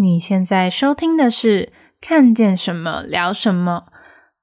你现在收听的是《看见什么聊什么》。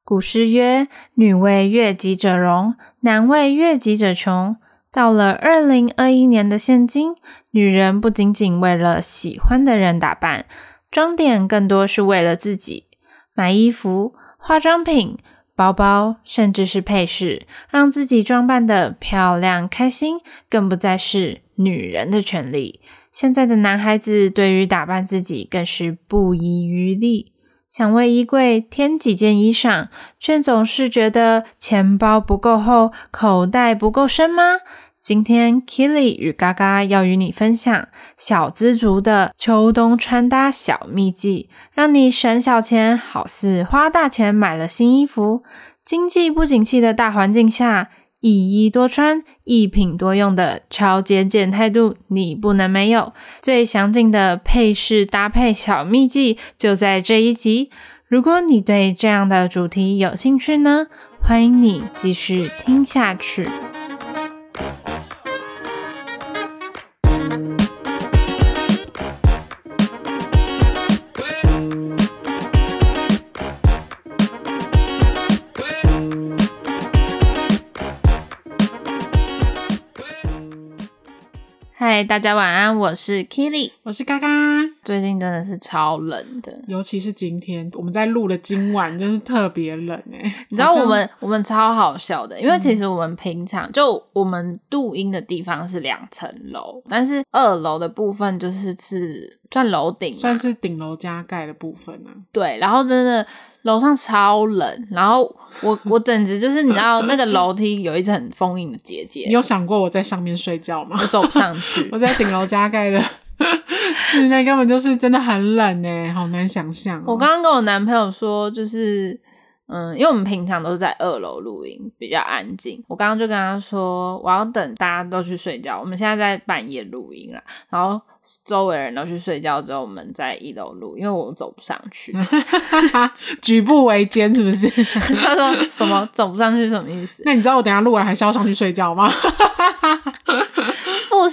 古诗曰：“女为悦己者容，男为悦己者穷。”到了二零二一年的现今，女人不仅仅为了喜欢的人打扮，装点更多是为了自己。买衣服、化妆品、包包，甚至是配饰，让自己装扮得漂亮、开心，更不再是女人的权利。现在的男孩子对于打扮自己更是不遗余力，想为衣柜添几件衣裳，却总是觉得钱包不够厚，口袋不够深吗？今天 Killy 与嘎嘎要与你分享小资族的秋冬穿搭小秘籍，让你省小钱，好似花大钱买了新衣服。经济不景气的大环境下，一衣多穿，一品多用的超节俭态度，你不能没有。最详尽的配饰搭配小秘籍就在这一集。如果你对这样的主题有兴趣呢，欢迎你继续听下去。嗨，大家晚安，我是 Killy，我是嘎嘎。最近真的是超冷的，尤其是今天我们在录的今晚，真是特别冷哎。你知道我们我们超好笑的，因为其实我们平常、嗯、就我们录音的地方是两层楼，但是二楼的部分就是是算楼顶，算是顶楼加盖的部分呢、啊。对，然后真的。楼上超冷，然后我我简直就是你知道那个楼梯有一层封印的结界。你有想过我在上面睡觉吗？我走不上去。我在顶楼加盖的 室内根本就是真的很冷哎，好难想象、喔。我刚刚跟我男朋友说，就是嗯，因为我们平常都是在二楼录音，比较安静。我刚刚就跟他说，我要等大家都去睡觉。我们现在在半夜录音了，然后。周围人都去睡觉之后，我们在一楼录，因为我走不上去，举步维艰是不是？他说什么走不上去什么意思？那你知道我等下录完还是要上去睡觉吗？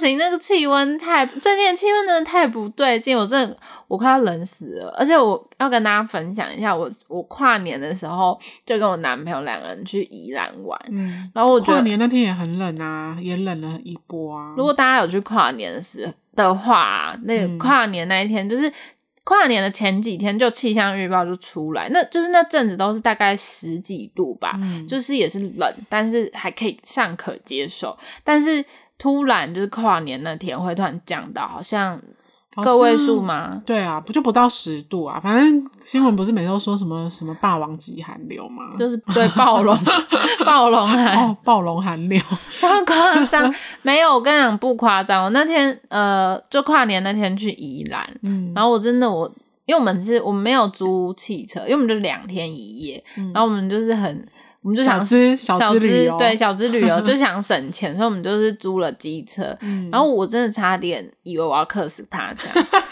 不行，那个气温太，最近的气温真的太不对劲，我真的我快要冷死了。而且我要跟大家分享一下，我我跨年的时候就跟我男朋友两个人去宜兰玩，嗯，然后跨年那天也很冷啊，也冷了一波啊。如果大家有去跨年的时。的话，那个跨年那一天，嗯、就是跨年的前几天，就气象预报就出来，那就是那阵子都是大概十几度吧，嗯、就是也是冷，但是还可以尚可接受。但是突然就是跨年那天会突然降到好像。个位数吗？对啊，不就不到十度啊？反正新闻不是每次都说什么什么霸王级寒流吗？就是对暴龙 暴龙寒哦，暴龙寒流，超夸张？没有，我跟你讲不夸张。我那天呃，就跨年那天去宜兰，嗯，然后我真的我，因为我们是我们没有租汽车，因为我们就两天一夜，嗯、然后我们就是很。我们就想小资小资旅游，对小资旅游 就想省钱，所以我们就是租了机车。嗯、然后我真的差点以为我要克死他乡。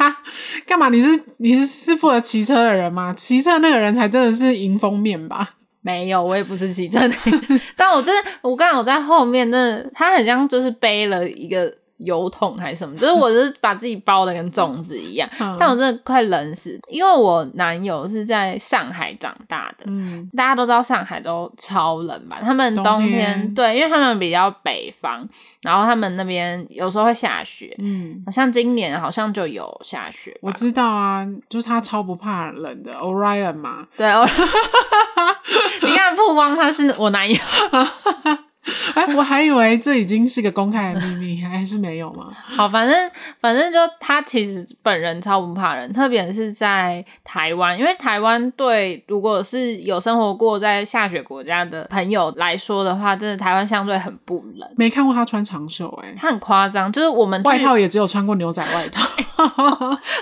干嘛？你是你是是负责骑车的人吗？骑车那个人才真的是迎风面吧？没有，我也不是骑车的人。但我真的，我刚才我在后面，真的，他很像就是背了一个。油桶还是什么？就是我是把自己包的跟粽子一样，嗯、但我真的快冷死，因为我男友是在上海长大的，嗯，大家都知道上海都超冷吧？他们冬天，冬天对，因为他们比较北方，然后他们那边有时候会下雪，嗯，像今年好像就有下雪。我知道啊，就是他超不怕冷的，Orion 嘛，对，你看曝光他是我男友。哎，我还以为这已经是个公开的秘密，还是没有吗？好，反正反正就他其实本人超不怕人，特别是在台湾，因为台湾对如果是有生活过在下雪国家的朋友来说的话，真的台湾相对很不冷。没看过他穿长袖，哎，他很夸张，就是我们外套也只有穿过牛仔外套。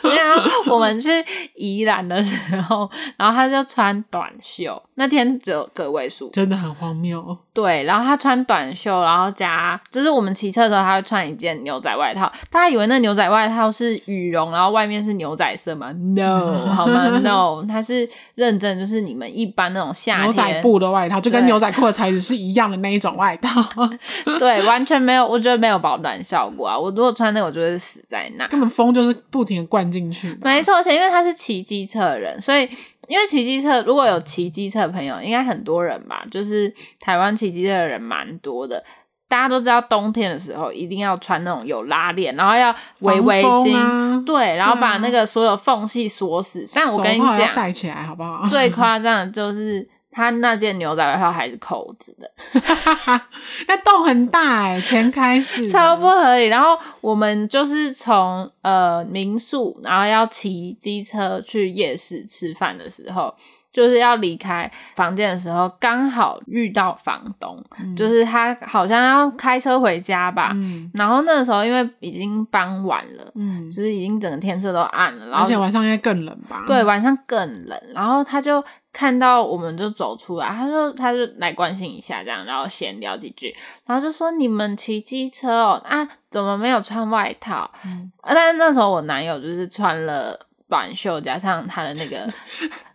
你看，我们去宜兰的时候，然后他就穿短袖，那天只有个位数，真的很荒谬。对，然后他穿短袖，然后加就是我们骑车的时候，他会穿一件牛仔外套。大家以为那牛仔外套是羽绒，然后外面是牛仔色吗？No，好吗？No，它是认真，就是你们一般那种夏天牛仔布的外套，就跟牛仔裤的材质是一样的那一种外套。对，完全没有，我觉得没有保暖效果啊！我如果穿那个，我就会死在那。根本风就是就是不停的灌进去。没错，而且因为他是骑机车的人，所以因为骑机车，如果有骑机车的朋友，应该很多人吧，就是台湾骑机车的人蛮多的。大家都知道，冬天的时候一定要穿那种有拉链，然后要围围巾，啊、对，然后把那个所有缝隙锁死。啊、但我跟你讲，戴起来好不好？最夸张的就是他那件牛仔外套还是扣子的，那洞很大哎、欸，前开始 超不合理。然后我们就是从呃民宿，然后要骑机车去夜市吃饭的时候。就是要离开房间的时候，刚好遇到房东，嗯、就是他好像要开车回家吧。嗯、然后那个时候因为已经傍晚了，嗯，就是已经整个天色都暗了，然后而且晚上应该更冷吧？对，晚上更冷。然后他就看到我们就走出来，他说他就来关心一下这样，然后闲聊几句，然后就说你们骑机车哦，啊，怎么没有穿外套？嗯，但是那时候我男友就是穿了短袖加上他的那个。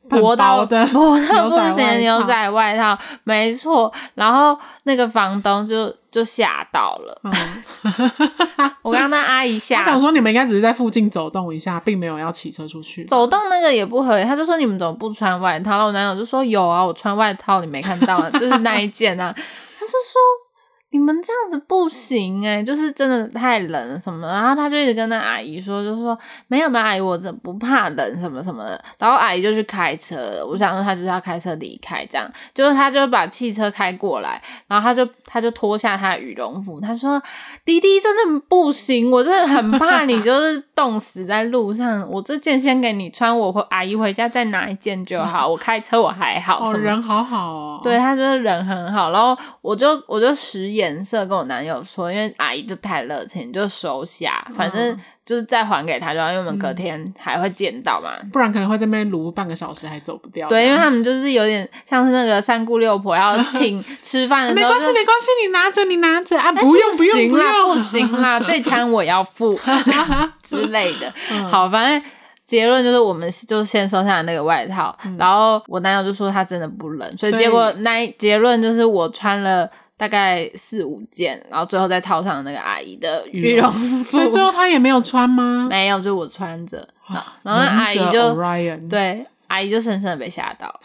薄到的薄到不行的牛仔外套，没错。然后那个房东就就吓到了。嗯、我刚刚那阿姨 吓，我想说你们应该只是在附近走动一下，并没有要骑车出去。走动那个也不合理，他就说你们怎么不穿外套？然后我男友就说有啊，我穿外套，你没看到啊，就是那一件啊。他是说。你们这样子不行哎、欸、就是真的太冷了什么的，然后他就一直跟那阿姨说，就说没有没有阿姨，我这不怕冷什么什么的。然后阿姨就去开车，我想说他就是要开车离开，这样，就是他就把汽车开过来，然后他就他就脱下他的羽绒服，他说滴滴真的不行，我真的很怕你就是冻死在路上，我这件先给你穿，我回阿姨回家再拿一件就好，我开车我还好，哦，人好好哦，对他就是人很好，然后我就我就使眼。颜色跟我男友说，因为阿姨就太热情，就收下，反正就是再还给他就好，因为我们隔天还会见到嘛，不然可能会在那边撸半个小时还走不掉。对，因为他们就是有点像是那个三姑六婆要 请吃饭的时候，没关系没关系，你拿着你拿着啊，不用不用不用，不行啦，这摊我要付 之类的。好，反正结论就是我们就先收下那个外套，然后我男友就说他真的不冷，所以结果那结论就是我穿了。大概四五件，然后最后再套上那个阿姨的羽绒服，所以最后她也没有穿吗？没有，就我穿着。然后那阿姨就对阿姨就深深的被吓到，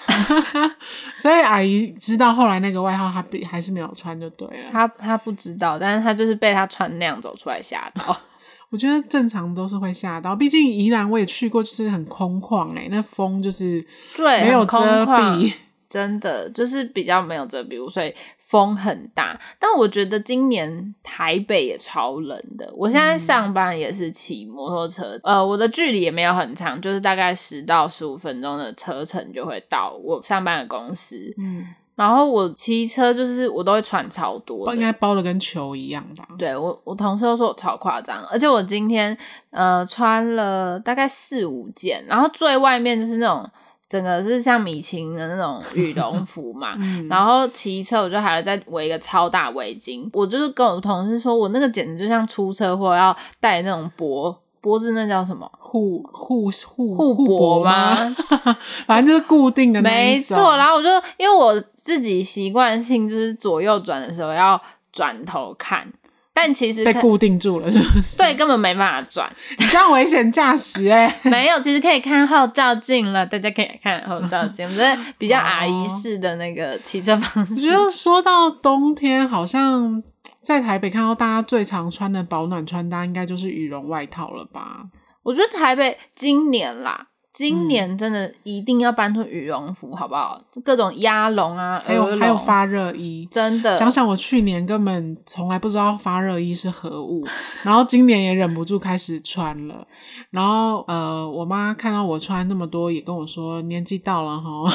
所以阿姨知道后来那个外号她比还是没有穿就对了。她她不知道，但是她就是被她穿那样走出来吓到。我觉得正常都是会吓到，毕竟宜兰我也去过，就是很空旷哎、欸，那风就是对没有遮蔽。真的就是比较没有遮蔽物，所以风很大。但我觉得今年台北也超冷的。我现在上班也是骑摩托车，嗯、呃，我的距离也没有很长，就是大概十到十五分钟的车程就会到我上班的公司。嗯，然后我骑车就是我都会穿超多，应该包的跟球一样吧？对，我我同事都说我超夸张，而且我今天呃穿了大概四五件，然后最外面就是那种。整个是像米其林的那种羽绒 服嘛，嗯、然后骑车我就还要再围一个超大围巾。我就是跟我同事说，我那个简直就像出车祸要戴那种脖脖子，那叫什么护护护护脖吗？反正就是固定的。没错，然后我就因为我自己习惯性就是左右转的时候要转头看。但其实被固定住了，是不是？对，根本没办法转，你这样危险驾驶哎！没有，其实可以看后照镜了，大家可以看后照镜，我觉得比较阿姨式的那个骑车方式。我觉得说到冬天，好像在台北看到大家最常穿的保暖穿搭，应该就是羽绒外套了吧？我觉得台北今年啦。今年真的一定要搬出羽绒服，好不好？各种鸭绒啊，还有还有发热衣，真的。想想我去年根本从来不知道发热衣是何物，然后今年也忍不住开始穿了。然后呃，我妈看到我穿那么多，也跟我说年纪到了哈。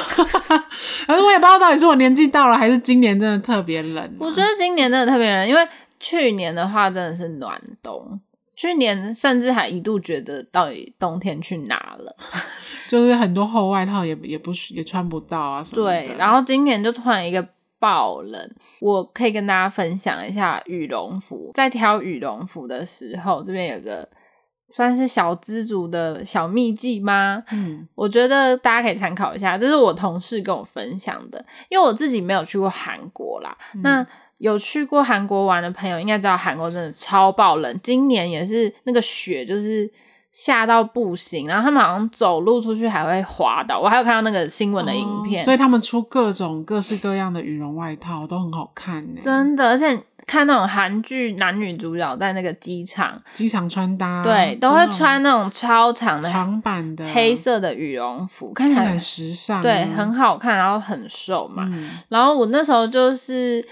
可是我也不知道到底是我年纪到了，还是今年真的特别冷啊。我觉得今年真的特别冷，因为去年的话真的是暖冬。去年甚至还一度觉得到底冬天去哪了，就是很多厚外套也也不也穿不到啊什么的。对，然后今年就突然一个爆冷，我可以跟大家分享一下羽绒服。在挑羽绒服的时候，这边有个算是小资族的小秘技吗？嗯，我觉得大家可以参考一下，这是我同事跟我分享的，因为我自己没有去过韩国啦。嗯、那有去过韩国玩的朋友应该知道，韩国真的超爆冷。今年也是那个雪，就是下到不行，然后他们好像走路出去还会滑倒。我还有看到那个新闻的影片，哦，所以他们出各种各式各样的羽绒外套都很好看呢。真的，而且看那种韩剧男女主角在那个机场，机场穿搭，对，都会穿那种超长的长版的黑色的羽绒服，看起来很时尚，对，很好看，然后很瘦嘛。嗯、然后我那时候就是。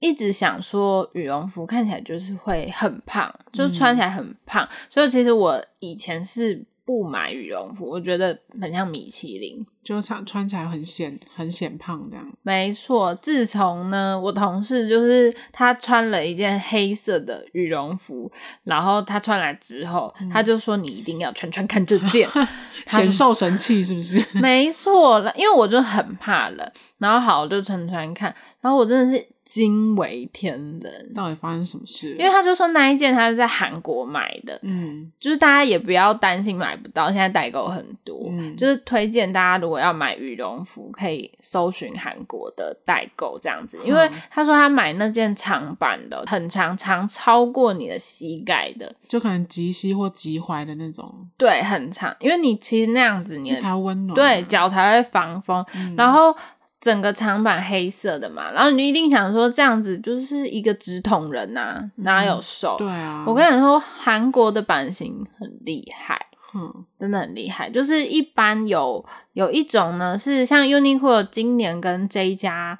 一直想说羽绒服看起来就是会很胖，就穿起来很胖，嗯、所以其实我以前是不买羽绒服，我觉得很像米其林，就穿穿起来很显很显胖这样。没错，自从呢，我同事就是他穿了一件黑色的羽绒服，然后他穿来之后，嗯、他就说你一定要穿穿看这件，显瘦神器是不是？没错，因为我就很怕冷，然后好我就穿穿看，然后我真的是。惊为天人，到底发生什么事？因为他就说那一件他是在韩国买的，嗯，就是大家也不要担心买不到，现在代购很多，嗯，就是推荐大家如果要买羽绒服，可以搜寻韩国的代购这样子，因为他说他买那件长版的，很长，长超过你的膝盖的，就可能及膝或及踝的那种，对，很长，因为你其实那样子你才温暖，对，脚才会防风，嗯，然后。整个长版黑色的嘛，然后你一定想说这样子就是一个直筒人呐、啊，哪有瘦？对啊，我跟你说，韩国的版型很厉害，嗯，真的很厉害。就是一般有有一种呢，是像 Uniqlo 今年跟这一家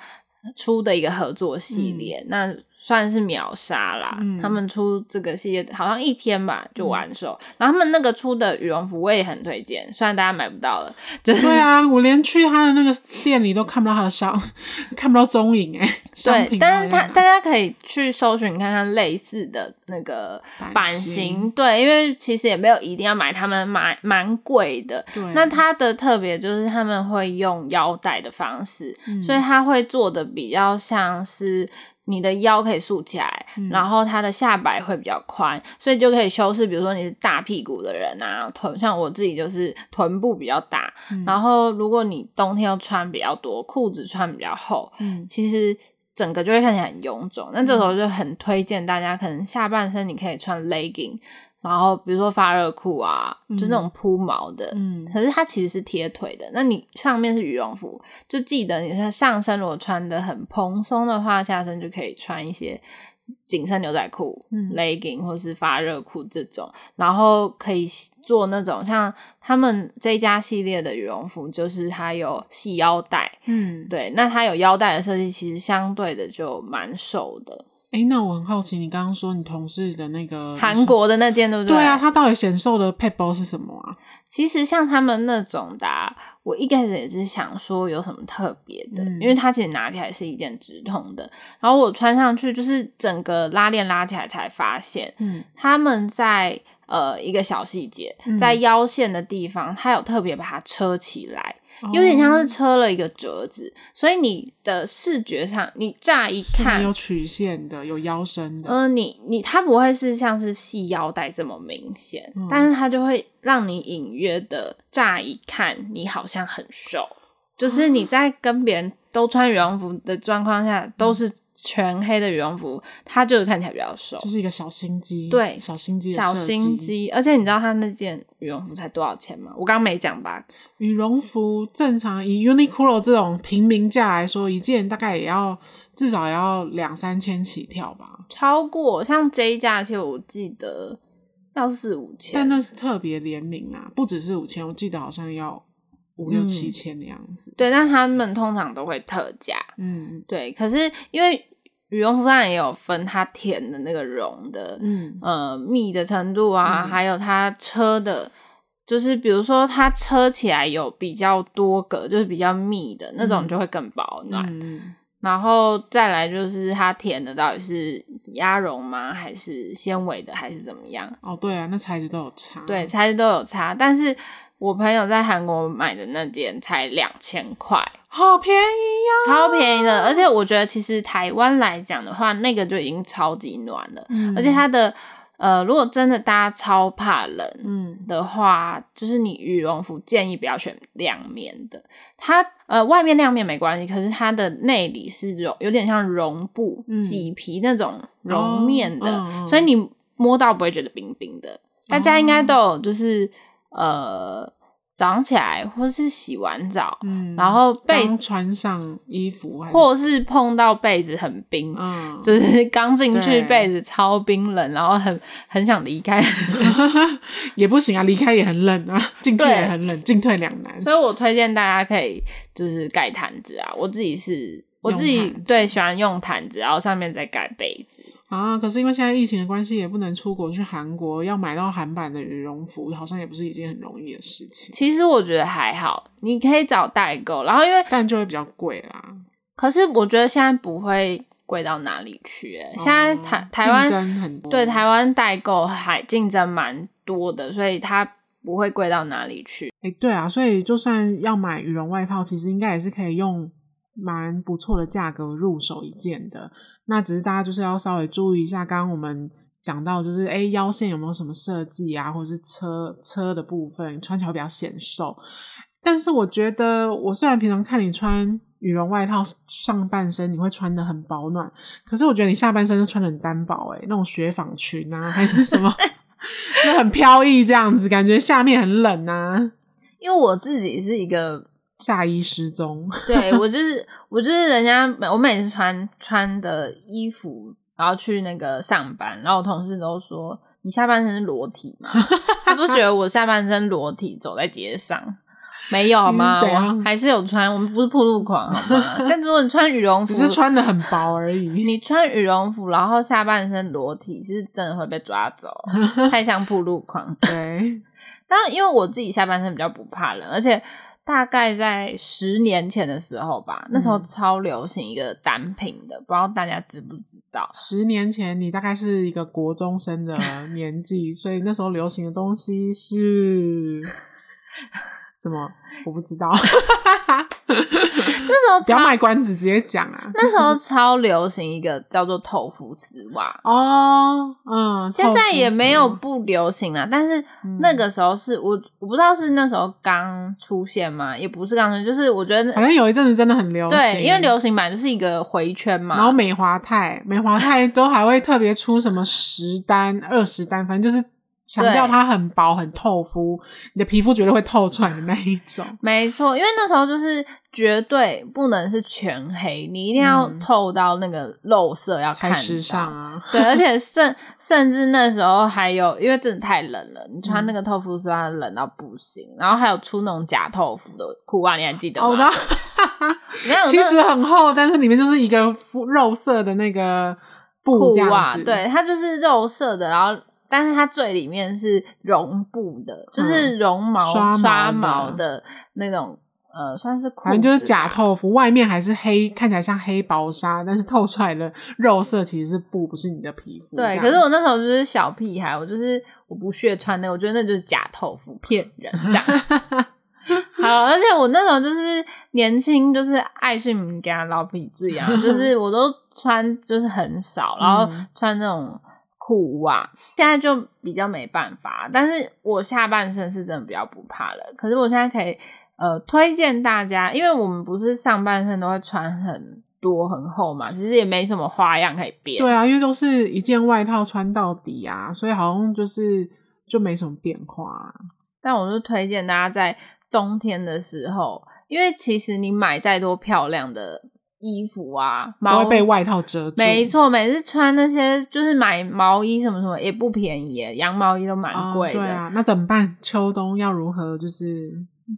出的一个合作系列，嗯、那。算是秒杀啦，嗯、他们出这个系列好像一天吧就完售，嗯、然后他们那个出的羽绒服我也很推荐，虽然大家买不到了，就是、对啊，我连去他的那个店里都看不到他的商，看不到踪影哎。对，但是他大家可以去搜寻看看类似的那个版型，型对，因为其实也没有一定要买，他们蛮蛮贵的。对，那它的特别就是他们会用腰带的方式，嗯、所以他会做的比较像是。你的腰可以竖起来，嗯、然后它的下摆会比较宽，所以就可以修饰。比如说你是大屁股的人啊，臀像我自己就是臀部比较大，嗯、然后如果你冬天要穿比较多，裤子穿比较厚，嗯，其实整个就会看起来很臃肿。那这时候就很推荐大家，可能下半身你可以穿 legging。然后比如说发热裤啊，嗯、就是那种铺毛的，嗯，可是它其实是贴腿的。那你上面是羽绒服，就记得你是上身如果穿的很蓬松的话，下身就可以穿一些紧身牛仔裤、嗯、legging 或是发热裤这种。然后可以做那种像他们这一家系列的羽绒服，就是它有系腰带，嗯，对，那它有腰带的设计，其实相对的就蛮瘦的。哎，那我很好奇，你刚刚说你同事的那个韩国的那件，对不对？对啊，他到底显瘦的配包是什么啊？其实像他们那种的啊，我一开始也是想说有什么特别的，嗯、因为它其实拿起来是一件直筒的，然后我穿上去就是整个拉链拉起来才发现，嗯，他们在呃一个小细节，在腰线的地方，它有特别把它车起来。有点像是车了一个折子，哦、所以你的视觉上，你乍一看有曲线的，有腰身的。嗯、呃，你你它不会是像是系腰带这么明显，嗯、但是它就会让你隐约的乍一看，你好像很瘦，就是你在跟别人都穿羽绒服的状况下，嗯、都是。全黑的羽绒服，它就是看起来比较瘦，就是一个小心机。对，小心机，小心机。而且你知道它那件羽绒服才多少钱吗？我刚刚没讲吧？羽绒服正常以 Uniqlo 这种平民价来说，一件大概也要至少也要两三千起跳吧。超过像这一家，其实我记得要四五千，但那是特别联名啊，不只是五千，我记得好像要。五六七千的样子，嗯，对，但他们通常都会特价，嗯，对。可是因为羽绒服上也有分它填的那个绒的，嗯，呃，密的程度啊，嗯、还有它车的，就是比如说它车起来有比较多个，就是比较密的那种，就会更保暖。嗯、然后再来就是它填的到底是鸭绒吗？还是纤维的？还是怎么样？哦，对啊，那材质都有差，对，材质都有差，但是。我朋友在韩国买的那件才两千块，好便宜呀，超便宜的。而且我觉得，其实台湾来讲的话，那个就已经超级暖了。嗯、而且它的呃，如果真的大家超怕冷，嗯的话，嗯、就是你羽绒服建议不要选亮面的。它呃，外面亮面没关系，可是它的内里是绒，有点像绒布、麂、嗯、皮那种绒面的，所以你摸到不会觉得冰冰的。大家应该都有，就是、哦、呃。早上起来，或是洗完澡，嗯，然后被穿上衣服，或是碰到被子很冰，嗯，就是 刚进去被子超冰冷，然后很很想离开，也不行啊，离开也很冷啊，进去也很冷，进退两难。所以我推荐大家可以就是盖毯子啊，我自己是，我自己对喜欢用毯子，然后上面再盖被子。啊，可是因为现在疫情的关系，也不能出国去韩国，要买到韩版的羽绒服，好像也不是一件很容易的事情。其实我觉得还好，你可以找代购，然后因为但就会比较贵啦。可是我觉得现在不会贵到哪里去，欸，现在台台湾竞争很多，对台湾代购还竞争蛮多的，所以它不会贵到哪里去。哎，欸，对啊，所以就算要买羽绒外套，其实应该也是可以用蛮不错的价格入手一件的。那只是大家就是要稍微注意一下，刚刚我们讲到就是，哎，腰线有没有什么设计啊，或者是车车的部分穿起来比较显瘦。但是我觉得，我虽然平常看你穿羽绒外套，上半身你会穿的很保暖，可是我觉得你下半身就穿的很单薄，哎，那种雪纺裙啊，还是什么，就很飘逸这样子，感觉下面很冷啊。因为我自己是一个。下衣失踪，对，我就是我就是人家我每次穿穿的衣服，然后去那个上班，然后我同事都说，你下半身是裸体嘛？他都觉得我下半身裸体走在街上，没有好吗？我还是有穿，我们不是暴露狂好吗？但如果你穿羽绒服，只是穿的很薄而已。你穿羽绒服，然后下半身裸体，是真的会被抓走，太像暴露狂。对，但因为我自己下半身比较不怕冷，而且。大概在十年前的时候吧，那时候超流行一个单品的，嗯、不知道大家知不知道？十年前你大概是一个国中生的年纪，所以那时候流行的东西是 什么？我不知道。那时候不要卖关子，直接讲啊！那时候超流行一个叫做透肤丝袜 哦，嗯，现在也没有不流行啊，但是那个时候是我我不知道是那时候刚出现吗？也不是刚出现，就是我觉得反正有一阵子真的很流行，对，因为流行版就是一个回圈嘛。然后美华泰、美华泰都还会特别出什么十单、二十单，反正就是。强调它很薄很透肤，你的皮肤绝对会透出来的那一种。没错，因为那时候就是绝对不能是全黑，你一定要透到那个肉色要看时尚啊！对，而且甚甚至那时候还有，因为真的太冷了，你穿那个透肤丝袜冷到不行。嗯、然后还有出那种假透肤的裤袜，你还记得吗？哦、其实很厚，但是里面就是一个肉色的那个布袜，对，它就是肉色的，然后。但是它最里面是绒布的，就是绒毛刷毛，刷毛的那种，呃，算是反正就是假透肤，外面还是黑，看起来像黑薄纱，但是透出来的肉色其实是布，不是你的皮肤。对，可是我那时候就是小屁孩，我就是我不屑穿那个，我觉得那就是假透肤，骗人这样。好，而且我那时候就是年轻，就是爱睡敏感老皮子一样，就是 我都穿就是很少，然后穿那种。裤袜现在就比较没办法，但是我下半身是真的比较不怕了。可是我现在可以呃推荐大家，因为我们不是上半身都会穿很多很厚嘛，其实也没什么花样可以变。对啊，因为都是一件外套穿到底啊，所以好像就是就没什么变化。但我是推荐大家在冬天的时候，因为其实你买再多漂亮的。衣服啊，会被外套遮住。没错，每次穿那些就是买毛衣什么什么也不便宜，羊毛衣都蛮贵的。哦。对啊，那怎么办？秋冬要如何就是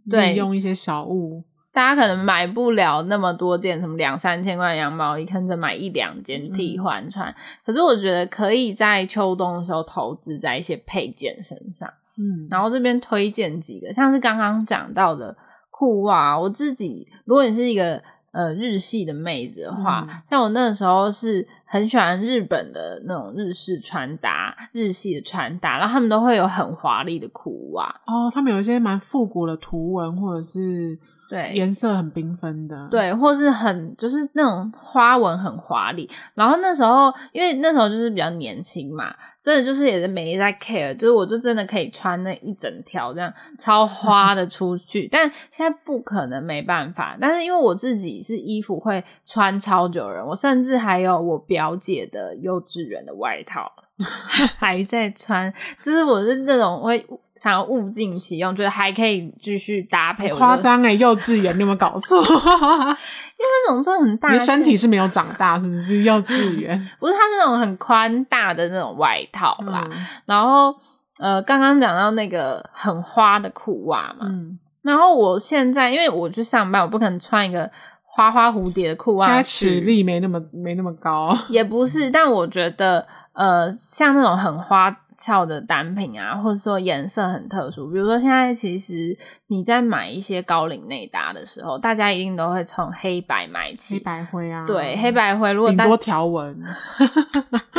利用一些小物？大家可能买不了那么多件，什么两三千块羊毛衣，可能买一两件替换穿。嗯。可是我觉得可以在秋冬的时候投资在一些配件身上。嗯，然后这边推荐几个，像是刚刚讲到的裤袜，我自己如果你是一个。呃，日系的妹子的话，嗯、像我那个时候是很喜欢日本的那种日式穿搭，日系的穿搭，然后他们都会有很华丽的裤袜哦，他们有一些蛮复古的图文，或者是对颜色很缤纷的，对，或是很就是那种花纹很华丽。然后那时候，因为那时候就是比较年轻嘛。真的就是也是没在 care，就是我就真的可以穿那一整条这样超花的出去，但现在不可能没办法。但是因为我自己是衣服会穿超久人，我甚至还有我表姐的幼稚园的外套，还在穿，就是我是那种会想要物尽其用，觉得还可以继续搭配。夸张哎，幼稚园你有没有搞错？因为那种真的很大，你身体是没有长大，是不是？幼稚园 不是，它是那种很宽大的那种外套啦。嗯、然后呃，刚刚讲到那个很花的裤袜嘛，嗯，然后我现在因为我去上班，我不可能穿一个。花花蝴蝶的裤袜，现在尺力没那么没那么高，也不是，但我觉得，呃，像那种很花俏的单品啊，或者说颜色很特殊，比如说现在其实你在买一些高领内搭的时候，大家一定都会从黑白买起，黑白灰啊，对，黑白灰，如果顶多条纹。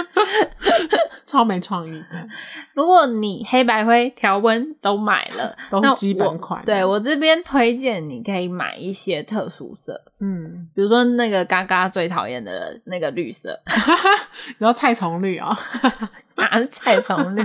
超没创意的。如果你黑白灰条纹都买了，都是基本款。我对我这边推荐，你可以买一些特殊色，嗯，比如说那个嘎嘎最讨厌的那个绿色，然后菜虫绿啊、哦，哪是菜虫绿？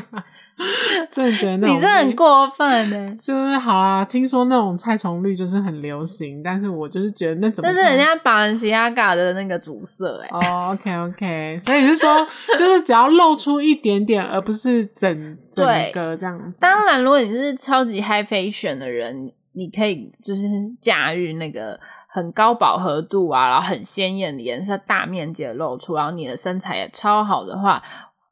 真的觉得那你这很过分呢。就是好啊，听说那种菜虫绿就是很流行，但是我就是觉得那怎么？那是人家巴伦西亚嘎的那个主色哎。哦，OK OK，所以是说，就是只要露出一点点，而不是整整个这样子。当然，如果你是超级 high fashion 的人，你可以就是驾驭那个很高饱和度啊，然后很鲜艳的颜色，大面积的露出，然后你的身材也超好的话。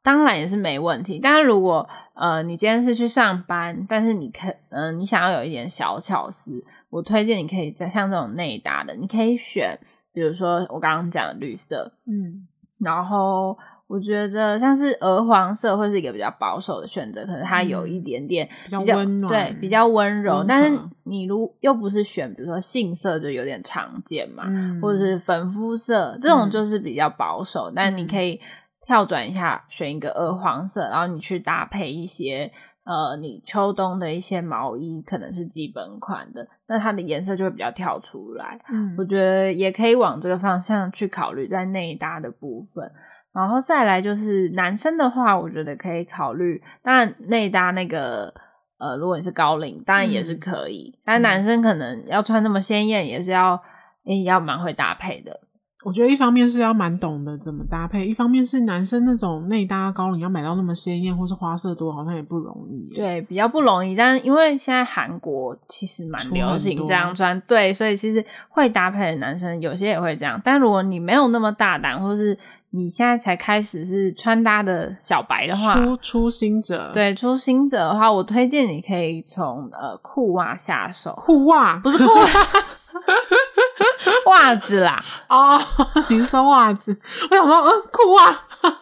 当然也是没问题，但是如果呃你今天是去上班，但是你可嗯、呃、你想要有一点小巧思，我推荐你可以在像这种内搭的，你可以选，比如说我刚刚讲的绿色，嗯，然后我觉得像是鹅黄色会是一个比较保守的选择，可能它有一点点比较，比较温暖，对，比较温柔。但是你如又不是选，比如说杏色就有点常见嘛，嗯、或者是粉肤色这种就是比较保守，嗯、但你可以。跳转一下，选一个鹅黄色，然后你去搭配一些呃，你秋冬的一些毛衣，可能是基本款的，那它的颜色就会比较跳出来。嗯，我觉得也可以往这个方向去考虑，在内搭的部分。然后再来就是男生的话，我觉得可以考虑，当然内搭那个呃，如果你是高领，当然也是可以，嗯、但男生可能要穿那么鲜艳，也是要也要蛮会搭配的。我觉得一方面是要蛮懂得怎么搭配，一方面是男生那种内搭高领要买到那么鲜艳或是花色多，好像也不容易。对，比较不容易。但是因为现在韩国其实蛮流行这样穿，对，所以其实会搭配的男生有些也会这样。但如果你没有那么大胆，或是你现在才开始是穿搭的小白的话，初初心者，对，初心者的话，我推荐你可以从呃裤袜下手。裤袜不是裤袜。袜子啦，哦，你是说袜子？我想说，嗯，裤袜。我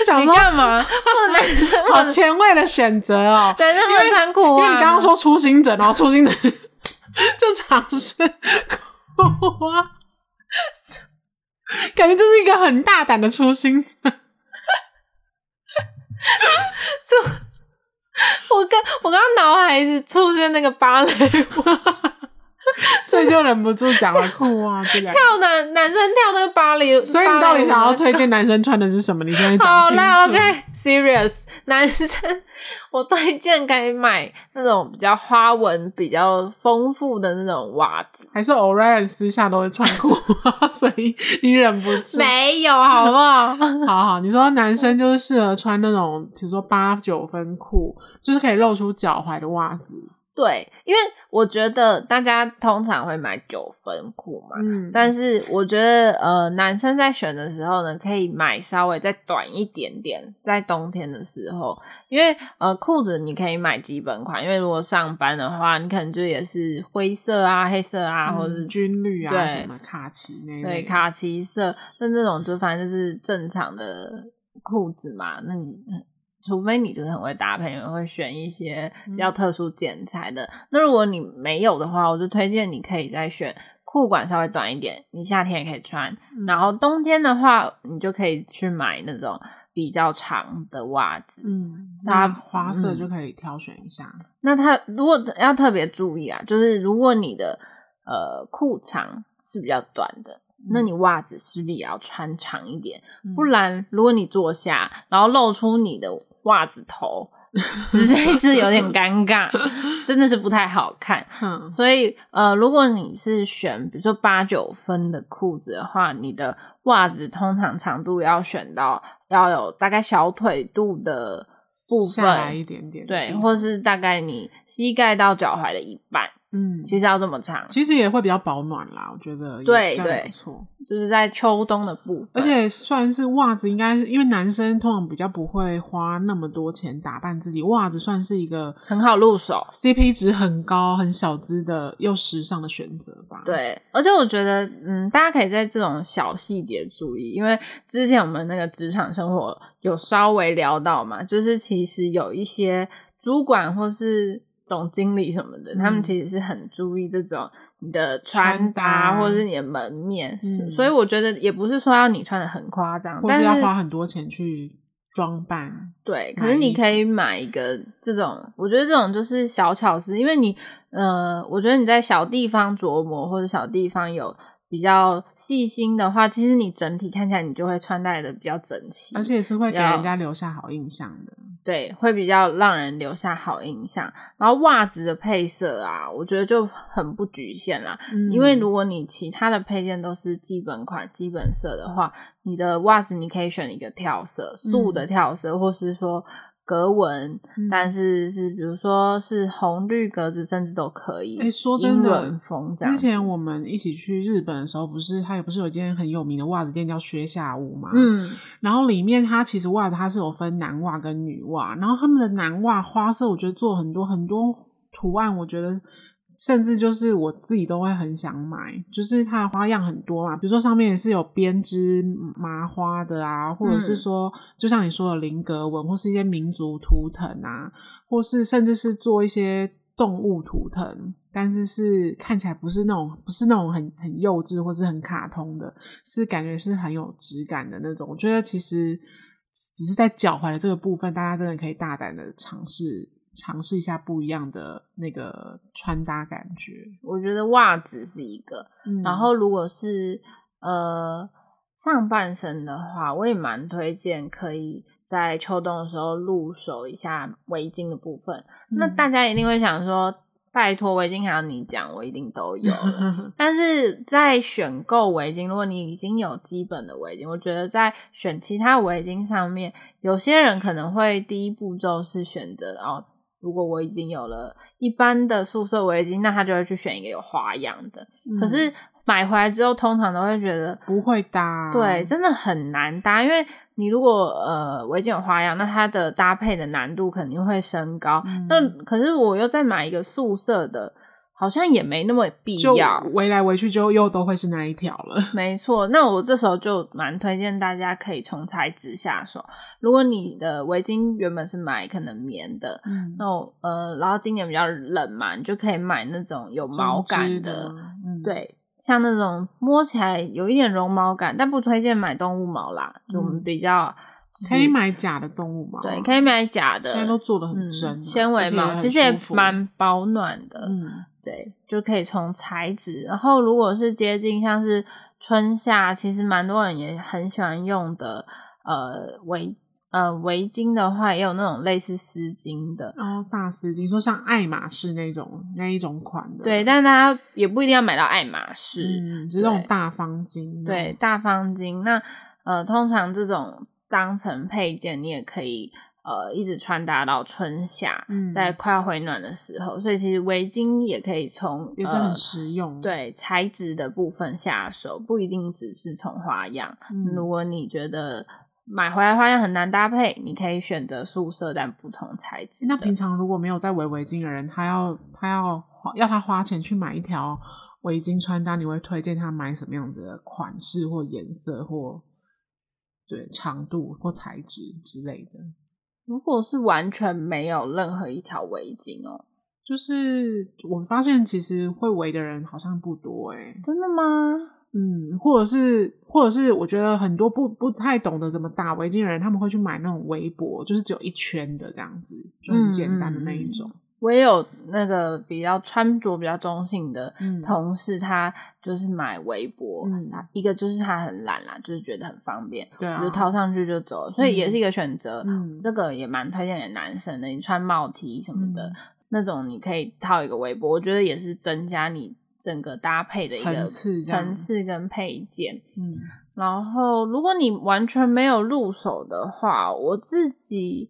想说干嘛？男 生好前卫的选择哦，男生不能穿裤袜。因为你刚刚说初心者，然后初心者就尝试裤袜，感觉这是一个很大胆的初心者。就我刚我刚脑海一直出现那个芭蕾舞。所以就忍不住讲了裤袜这个跳男男生跳那个芭蕾，所以你到底想要推荐男生穿的是什么？你现在。好啦，OK，serious，男生我推荐可以买那种比较花纹比较丰富的那种袜子，还是 Orion 私下都会穿裤袜，所以你忍不住？没有，好不好？好好，你说男生就是适合穿那种，比如说八九分裤，就是可以露出脚踝的袜子。对，因为我觉得大家通常会买九分裤嘛，嗯，但是我觉得呃，男生在选的时候呢，可以买稍微再短一点点，在冬天的时候，因为呃，裤子你可以买基本款，因为如果上班的话，你可能就也是灰色啊、黑色啊，嗯、或者是军绿啊，对什么卡其那对卡其色，那那种就反正就是正常的裤子嘛，那你。除非你就是很会搭配，你会选一些比较特殊剪裁的。嗯、那如果你没有的话，我就推荐你可以再选裤管稍微短一点，你夏天也可以穿。嗯、然后冬天的话，你就可以去买那种比较长的袜子。嗯，它花色就可以挑选一下。嗯、那它如果要特别注意啊，就是如果你的呃裤长是比较短的，嗯、那你袜子势必也要穿长一点，嗯、不然如果你坐下，然后露出你的。袜子头，实在是有点尴尬，真的是不太好看。嗯，所以呃，如果你是选比如说八九分的裤子的话，你的袜子通常长度要选到要有大概小腿肚的部分，下来一点点，对，或是大概你膝盖到脚踝的一半。嗯，其实要这么长，其实也会比较保暖啦，我觉得对对，不错，就是在秋冬的部分，而且算是袜子，应该因为男生通常比较不会花那么多钱打扮自己，袜子算是一个很好入手，CP 值很高、很小资的又时尚的选择吧。对，而且我觉得，嗯，大家可以在这种小细节注意，因为之前我们那个职场生活有稍微聊到嘛，就是其实有一些主管或是。总经理什么的，他们其实是很注意这种你的穿搭，或者是你的门面，嗯，所以我觉得也不是说要你穿的很夸张，或是要花很多钱去装扮。对，可是你可以买一个这种，我觉得这种就是小巧思，因为你，呃，我觉得你在小地方琢磨或者小地方有。比较细心的话，其实你整体看起来，你就会穿戴的比较整齐，而且也是会给人家留下好印象的。对，会比较让人留下好印象。然后袜子的配色啊，我觉得就很不局限啦。嗯，因为如果你其他的配件都是基本款、基本色的话，你的袜子你可以选一个跳色，素的跳色，嗯，或是说。格纹，但是是比如说是红绿格子，甚至都可以。哎、欸，说真的，之前我们一起去日本的时候，不是它也不是有一间很有名的袜子店叫靴下屋嘛？嗯，然后里面它其实袜子它是有分男袜跟女袜，然后他们的男袜花色，我觉得做很多很多图案，我觉得。甚至就是我自己都会很想买，就是它的花样很多嘛，比如说上面也是有编织麻花的啊，或者是说，就像你说的菱格纹，或是一些民族图腾啊，或是甚至是做一些动物图腾，但是是看起来不是那种不是那种很很幼稚或是很卡通的，是感觉是很有质感的那种。我觉得其实只是在脚踝的这个部分，大家真的可以大胆的尝试。尝试一下不一样的那个穿搭感觉，我觉得袜子是一个，嗯、然后如果是呃上半身的话，我也蛮推荐可以在秋冬的时候入手一下围巾的部分。嗯、那大家一定会想说，拜托围巾还要你讲，我一定都有。但是在选购围巾，如果你已经有基本的围巾，我觉得在选其他围巾上面，有些人可能会第一步骤是选择哦。如果我已经有了一般的宿舍围巾，那他就会去选一个有花样的。嗯、可是买回来之后，通常都会觉得不会搭，对，真的很难搭。因为你如果呃围巾有花样，那它的搭配的难度肯定会升高。嗯、那可是我又再买一个素色的。好像也没那么必要，围来围去就又都会是那一条了。没错，那我这时候就蛮推荐大家可以从材质下手。如果你的围巾原本是买可能棉的，嗯、那我呃，然后今年比较冷嘛，你就可以买那种有毛感的，的嗯、对，像那种摸起来有一点绒毛感，但不推荐买动物毛啦，就我们比较。嗯可以买假的动物毛，对，可以买假的，现在都做的很真，纤维毛，其实也蛮保暖的，嗯，对，就可以从材质，然后如果是接近像是春夏，其实蛮多人也很喜欢用的，呃围呃围巾的话，也有那种类似丝巾的，哦，大丝巾，说像爱马仕那种那一种款的，对，但是大家也不一定要买到爱马仕，嗯，就是那种大方巾，对，大方巾，那呃，通常这种。当成配件，你也可以呃一直穿搭到春夏，嗯、在快要回暖的时候。所以其实围巾也可以从也是很实用，呃、对材质的部分下手，不一定只是从花样。嗯、如果你觉得买回来花样很难搭配，你可以选择素色但不同材质。那平常如果没有在围围巾的人，他要他要要他花钱去买一条围巾穿搭，你会推荐他买什么样子的款式或颜色或？对长度或材质之类的，如果是完全没有任何一条围巾哦，就是我发现其实会围的人好像不多诶。真的吗？嗯，或者是或者是我觉得很多不不太懂得怎么打围巾的人，他们会去买那种围脖，就是只有一圈的这样子，就很简单的那一种。我也有那个比较穿着比较中性的同事，嗯、他就是买围脖，嗯、一个就是他很懒啦，就是觉得很方便，对啊，就套上去就走了，所以也是一个选择。嗯、这个也蛮推荐给男生的，你穿帽 T 什么的、嗯、那种，你可以套一个围脖，我觉得也是增加你整个搭配的一个层次，层次跟配件。嗯，然后如果你完全没有入手的话，我自己。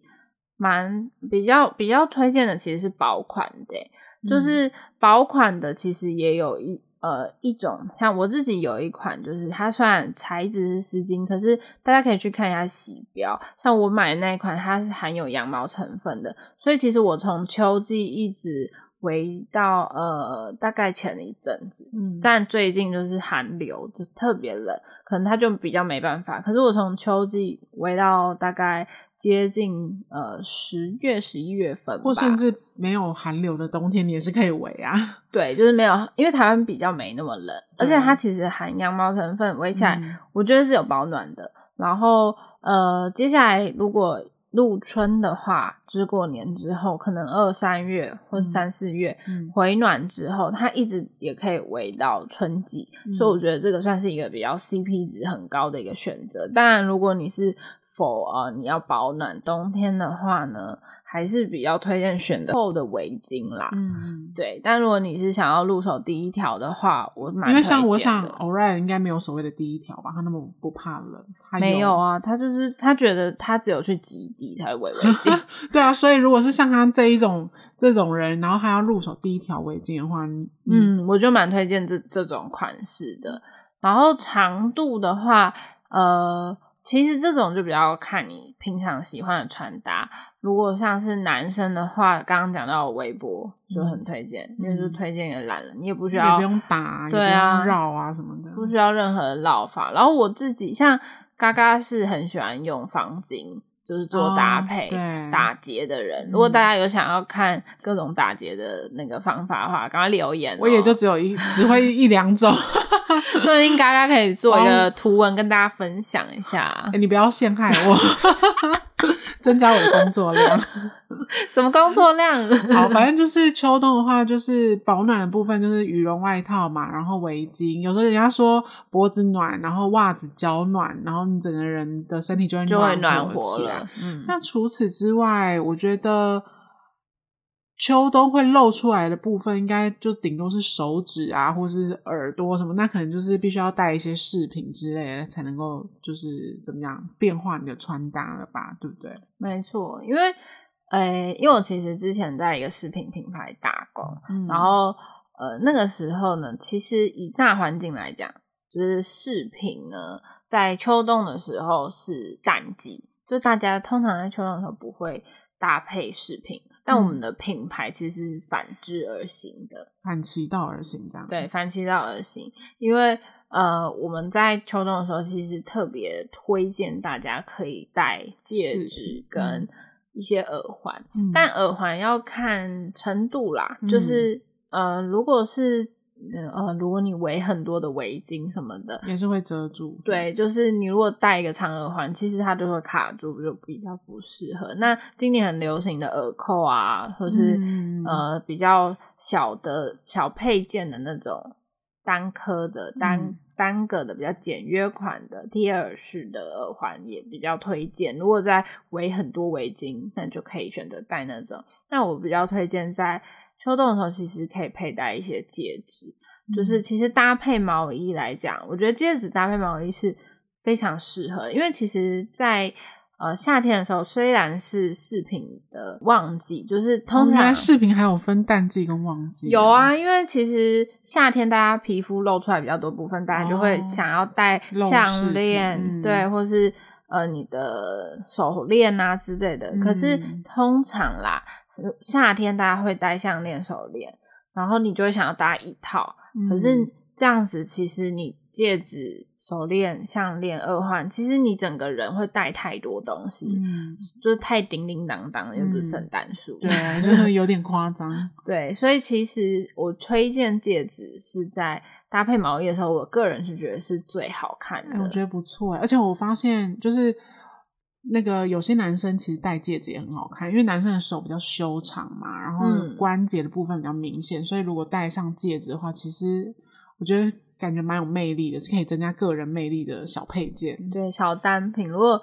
蛮比较比较推荐的其实是薄款的，嗯、就是薄款的其实也有一呃一种，像我自己有一款，就是它虽然材质是丝巾，可是大家可以去看一下洗标，像我买的那一款，它是含有羊毛成分的，所以其实我从秋季一直。围到呃大概前一阵子，嗯，但最近就是寒流，就特别冷，可能它就比较没办法。可是我从秋季围到大概接近呃十月十一月份，或甚至没有寒流的冬天，你也是可以围啊。对，就是没有，因为台湾比较没那么冷，而且它其实含羊毛成分，围起来我觉得是有保暖的。嗯、然后呃，接下来如果。入春的话，就是过年之后，可能二三月或是三四月、嗯、回暖之后，它一直也可以围到春季，嗯、所以我觉得这个算是一个比较 CP 值很高的一个选择。当然，如果你是 for 啊，你要保暖冬天的话呢，还是比较推荐选的厚的围巾啦。嗯，对。但如果你是想要入手第一条的话，我蛮因为像我想 Orion 应该没有所谓的第一条吧？他那么不怕冷，有没有啊？他就是他觉得他只有去极地才围围巾。对啊，所以如果是像他这一种这种人，然后他要入手第一条围巾的话，嗯，嗯我就蛮推荐这这种款式的。然后长度的话，呃。其实这种就比较看你平常喜欢的穿搭。如果像是男生的话，刚刚讲到围脖就很推荐，嗯、因为就推荐给懒人，你也不需要，也不用打，对啊，绕啊什么的，不需要任何的绕法。然后我自己像嘎嘎是很喜欢用方巾，就是做搭配、哦、打结的人。如果大家有想要看各种打结的那个方法的话，赶快留言、哦。我也就只有一，只会 一两种。所以嘎嘎可以做一个 图文跟大家分享一下。欸、你不要陷害我，增加我的工作量。什么工作量？好，反正就是秋冬的话，就是保暖的部分就是羽绒外套嘛，然后围巾。有时候人家说脖子暖，然后袜子脚暖，然后你整个人的身体就会就会暖和起来。嗯，那除此之外，我觉得。秋冬会露出来的部分，应该就顶多是手指啊，或是耳朵什么，那可能就是必须要带一些饰品之类的，才能够就是怎么样变化你的穿搭了吧，对不对？没错，因为呃，因为我其实之前在一个饰品品牌打工，嗯、然后呃那个时候呢，其实以大环境来讲，就是饰品呢，在秋冬的时候是淡季，就大家通常在秋冬的时候不会搭配饰品。但我们的品牌其实是反之而行的，反其道而行，这样。对，反其道而行。因为呃，我们在秋冬的时候，其实特别推荐大家可以戴戒指跟一些耳环，嗯、但耳环要看程度啦，嗯、就是呃，如果是。呃，如果你围很多的围巾什么的，也是会遮住。对，就是你如果戴一个长耳环，其实它就会卡住，就比较不适合。那今年很流行的耳扣啊，或是、嗯、呃比较小的小配件的那种单颗的单、嗯、单个的比较简约款的贴耳式的耳环也比较推荐。如果在围很多围巾，那就可以选择戴那种。那我比较推荐在。秋冬的时候，其实可以佩戴一些戒指，嗯、就是其实搭配毛衣来讲，我觉得戒指搭配毛衣是非常适合，因为其实在，在呃夏天的时候，虽然是饰品的旺季，就是通常饰、哦、品还有分淡季跟旺季，有啊，因为其实夏天大家皮肤露出来比较多部分，大家就会想要戴项链，嗯、对，或是呃你的手链啊之类的，嗯、可是通常啦。夏天大家会戴项链、手链，然后你就会想要搭一套。嗯、可是这样子，其实你戒指、手链、项链、耳环，其实你整个人会戴太多东西，嗯、就是太叮叮当当，又不是圣诞树，对，就是有点夸张。对，所以其实我推荐戒指是在搭配毛衣的时候，我个人是觉得是最好看的。我觉得不错，而且我发现就是。那个有些男生其实戴戒指也很好看，因为男生的手比较修长嘛，然后关节的部分比较明显，嗯、所以如果戴上戒指的话，其实我觉得感觉蛮有魅力的，是可以增加个人魅力的小配件。对，小单品。如果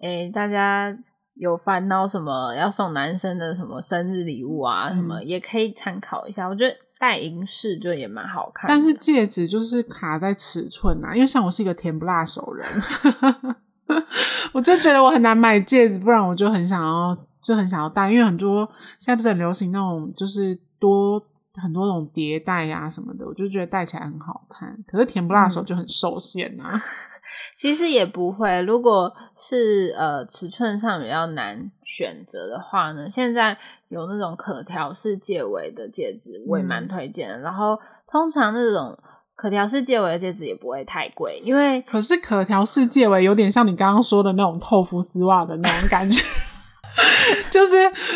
诶大家有烦恼什么要送男生的什么生日礼物啊，嗯、什么也可以参考一下。我觉得戴银饰就也蛮好看，但是戒指就是卡在尺寸啊，因为像我是一个甜不辣手人。我就觉得我很难买戒指，不然我就很想要，就很想要戴，因为很多现在不是很流行那种，就是多很多种叠戴呀什么的，我就觉得戴起来很好看。可是甜不辣手就很受限啊。嗯、其实也不会，如果是呃尺寸上比较难选择的话呢，现在有那种可调式戒围的戒指，我也蛮推荐的。嗯、然后通常那种。可调式戒围的戒指也不会太贵，因为可是可调式戒围有点像你刚刚说的那种透肤丝袜的那种感觉，就是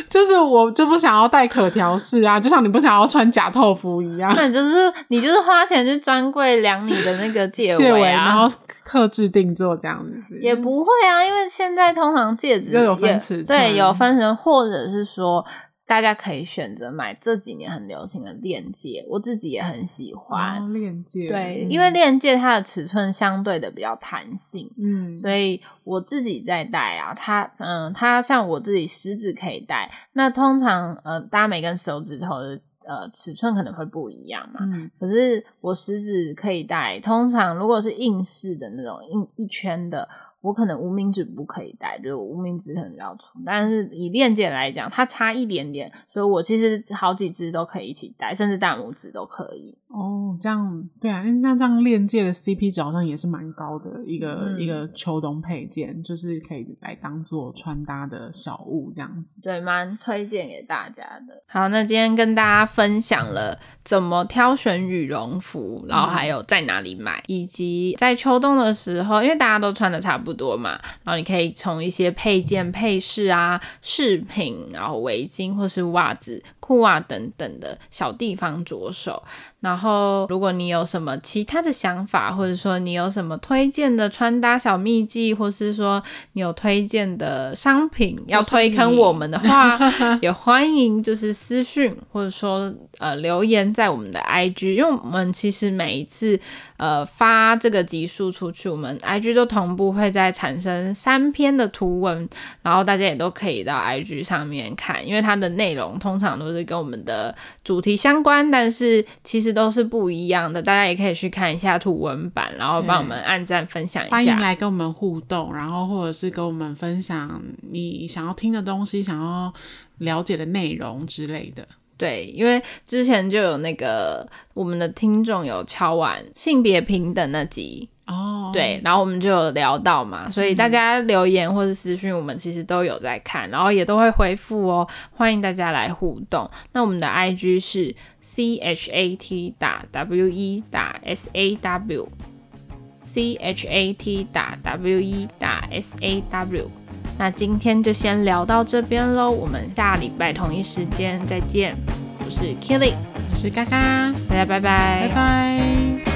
就是我就不想要戴可调式啊，就像你不想要穿假透肤一样。那你就是你就是花钱去专柜量你的那个戒围啊，然后刻制定做这样子。也不会啊，因为现在通常戒指就有分尺寸，对，有分成，或者是说。大家可以选择买这几年很流行的链戒，我自己也很喜欢链戒。对，嗯、因为链戒它的尺寸相对的比较弹性，嗯，所以我自己在戴啊，它嗯，它像我自己食指可以戴，那通常呃，大家每根手指头的呃尺寸可能会不一样嘛，嗯，可是我食指可以戴，通常如果是硬式的那种硬一圈的。我可能无名指不可以戴，就无名指可能比较粗，但是以链接来讲，它差一点点，所以我其实好几只都可以一起戴，甚至大拇指都可以。哦，这样对啊，那这样链接的 CP 值好像也是蛮高的一个、嗯、一个秋冬配件，就是可以来当做穿搭的小物这样子。对，蛮推荐给大家的。好，那今天跟大家分享了怎么挑选羽绒服，然后还有在哪里买，嗯、以及在秋冬的时候，因为大家都穿的差不多。多嘛，然后你可以从一些配件、配饰啊、饰品，然后围巾或是袜子、裤袜等等的小地方着手。然后，如果你有什么其他的想法，或者说你有什么推荐的穿搭小秘籍，或是说你有推荐的商品要推坑我们的话，也欢迎就是私讯或者说呃留言在我们的 IG，因为我们其实每一次呃发这个集数出去，我们 IG 都同步会在产生三篇的图文，然后大家也都可以到 IG 上面看，因为它的内容通常都是跟我们的主题相关，但是其实。都是不一样的，大家也可以去看一下图文版，然后帮我们按赞分享一下。欢迎来跟我们互动，然后或者是跟我们分享你想要听的东西、想要了解的内容之类的。对，因为之前就有那个我们的听众有敲完性别平等那集哦，对，然后我们就有聊到嘛，所以大家留言或者私讯，我们其实都有在看，然后也都会回复哦，欢迎大家来互动。那我们的 IG 是。C H A T 打 W E 打 S A W，C H A T 打 W E 打 S A W。那今天就先聊到这边喽，我们下礼拜同一时间再见。我是 Killy，我是嘎嘎，大家拜拜，拜拜。